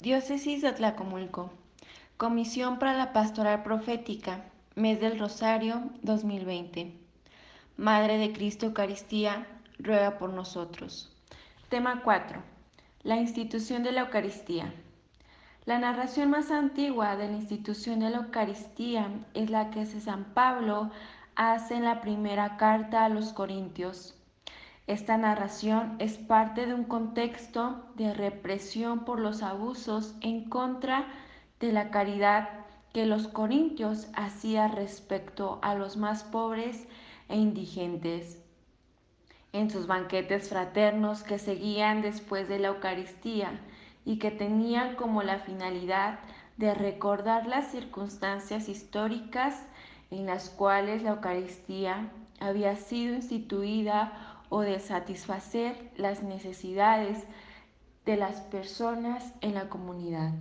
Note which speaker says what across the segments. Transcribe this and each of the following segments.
Speaker 1: Diócesis de Tlacomulco. Comisión para la Pastoral Profética, Mes del Rosario 2020. Madre de Cristo Eucaristía, ruega por nosotros. Tema 4. La institución de la Eucaristía. La narración más antigua de la institución de la Eucaristía es la que San Pablo hace en la primera carta a los Corintios. Esta narración es parte de un contexto de represión por los abusos en contra de la caridad que los corintios hacían respecto a los más pobres e indigentes. En sus banquetes fraternos que seguían después de la Eucaristía y que tenían como la finalidad de recordar las circunstancias históricas en las cuales la Eucaristía había sido instituida o de satisfacer las necesidades de las personas en la comunidad.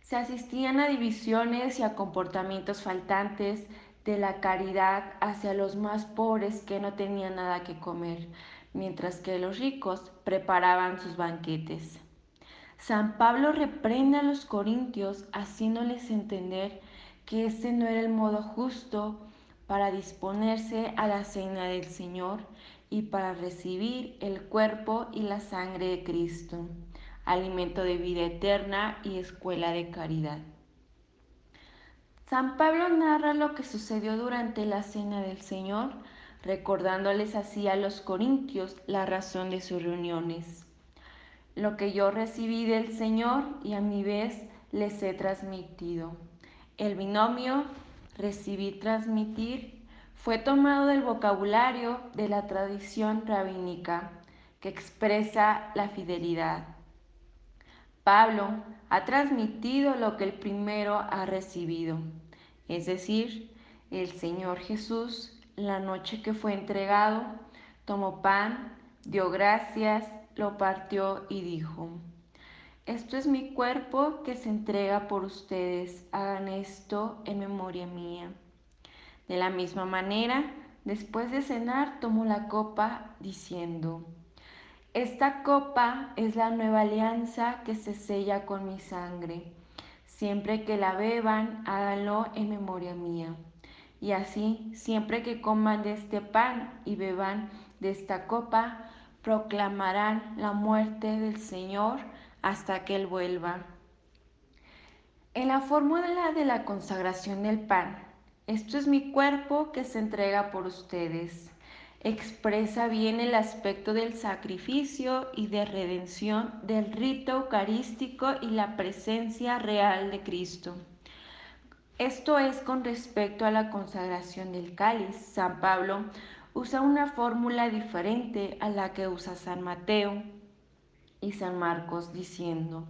Speaker 1: Se asistían a divisiones y a comportamientos faltantes de la caridad hacia los más pobres que no tenían nada que comer, mientras que los ricos preparaban sus banquetes. San Pablo reprende a los corintios haciéndoles entender que ese no era el modo justo para disponerse a la cena del Señor y para recibir el cuerpo y la sangre de Cristo, alimento de vida eterna y escuela de caridad. San Pablo narra lo que sucedió durante la cena del Señor, recordándoles así a los corintios la razón de sus reuniones. Lo que yo recibí del Señor y a mi vez les he transmitido. El binomio recibir, transmitir, fue tomado del vocabulario de la tradición rabínica que expresa la fidelidad. Pablo ha transmitido lo que el primero ha recibido, es decir, el Señor Jesús, la noche que fue entregado, tomó pan, dio gracias, lo partió y dijo, esto es mi cuerpo que se entrega por ustedes. Hagan esto en memoria mía. De la misma manera, después de cenar, tomó la copa diciendo, Esta copa es la nueva alianza que se sella con mi sangre. Siempre que la beban, háganlo en memoria mía. Y así, siempre que coman de este pan y beban de esta copa, proclamarán la muerte del Señor hasta que Él vuelva. En la fórmula de la consagración del pan, esto es mi cuerpo que se entrega por ustedes. Expresa bien el aspecto del sacrificio y de redención del rito eucarístico y la presencia real de Cristo. Esto es con respecto a la consagración del cáliz. San Pablo usa una fórmula diferente a la que usa San Mateo y San Marcos diciendo,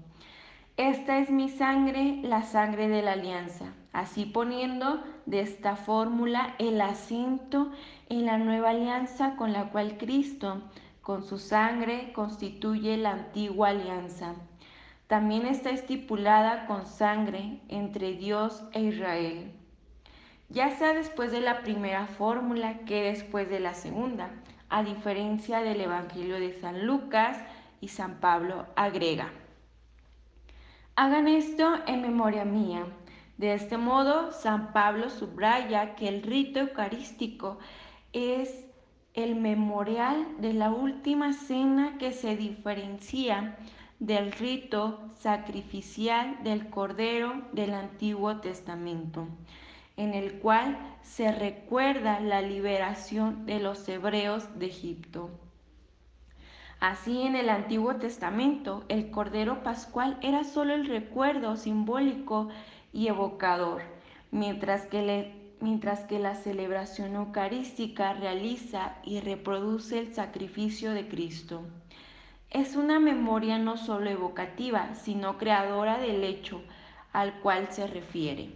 Speaker 1: esta es mi sangre, la sangre de la alianza, así poniendo de esta fórmula el acento en la nueva alianza con la cual Cristo, con su sangre, constituye la antigua alianza. También está estipulada con sangre entre Dios e Israel. Ya sea después de la primera fórmula que después de la segunda, a diferencia del Evangelio de San Lucas, y San Pablo agrega, hagan esto en memoria mía. De este modo, San Pablo subraya que el rito eucarístico es el memorial de la última cena que se diferencia del rito sacrificial del Cordero del Antiguo Testamento, en el cual se recuerda la liberación de los hebreos de Egipto. Así en el Antiguo Testamento el Cordero Pascual era solo el recuerdo simbólico y evocador, mientras que, la celebración eucarística realiza y reproduce el sacrificio de Cristo. Es una memoria no solo evocativa, sino creadora del hecho al cual se refiere.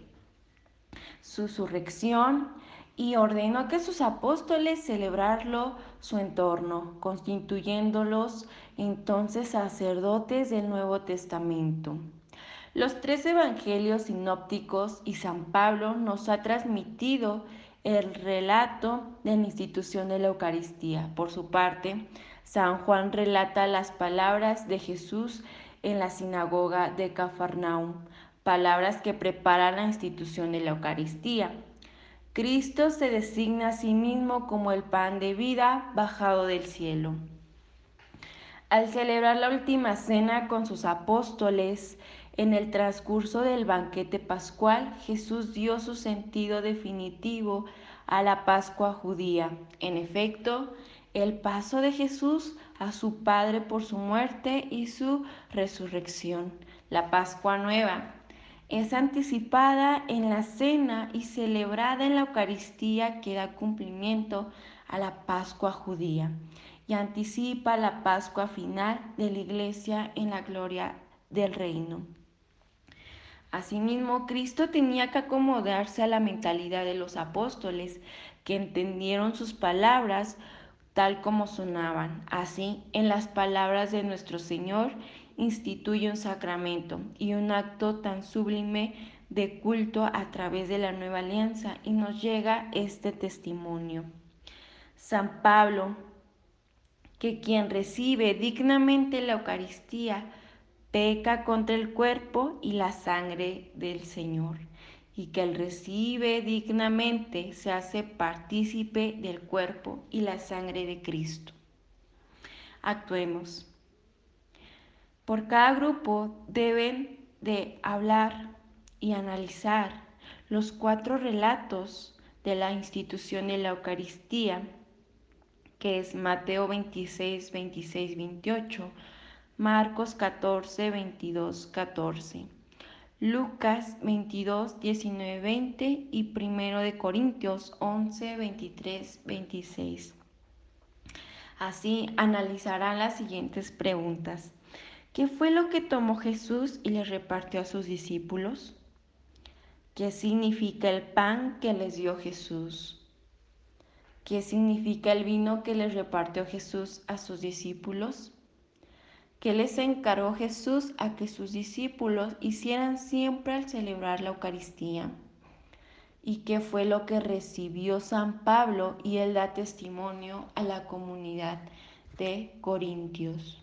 Speaker 1: Su surrección, y ordenó que sus apóstoles celebrarlo su entorno, constituyéndolos entonces sacerdotes del Nuevo Testamento. Los tres evangelios sinópticos y San Pablo nos ha transmitido el relato de la institución de la Eucaristía. Por su parte, San Juan relata las palabras de Jesús en la sinagoga de Cafarnaum, palabras que preparan la institución de la Eucaristía. Cristo se designa a sí mismo como el pan de vida bajado del cielo. Al celebrar la última cena con sus apóstoles, en el transcurso del banquete pascual, Jesús dio su sentido definitivo a la Pascua judía. En efecto, el paso de Jesús a su Padre por su muerte y su resurrección. La Pascua Nueva es anticipada en la cena y celebrada en la Eucaristía que da cumplimiento a la Pascua judía y anticipa la Pascua final de la Iglesia en la gloria del reino. Asimismo, Cristo tenía que acomodarse a la mentalidad de los apóstoles, que entendieron sus palabras tal como sonaban. Así, en las palabras de nuestro Señor, instituye un sacramento y un acto tan sublime de culto a través de la nueva alianza y nos llega este testimonio. San Pablo, que quien recibe dignamente la Eucaristía, peca contra el cuerpo y la sangre del Señor, y que el recibe dignamente se hace partícipe del cuerpo y la sangre de Cristo. Actuemos. Por cada grupo deben de hablar y analizar los cuatro relatos de la institución de la Eucaristía, que es Mateo 26, 26, 28, Marcos 14, 22, 14. Lucas 22, 19, 20 y 1 de Corintios 11, 23, 26. Así analizarán las siguientes preguntas. ¿Qué fue lo que tomó Jesús y le repartió a sus discípulos? ¿Qué significa el pan que les dio Jesús? ¿Qué significa el vino que les repartió Jesús a sus discípulos? que les encargó Jesús a que sus discípulos hicieran siempre al celebrar la Eucaristía. Y qué fue lo que recibió San Pablo y él da testimonio a la comunidad de Corintios.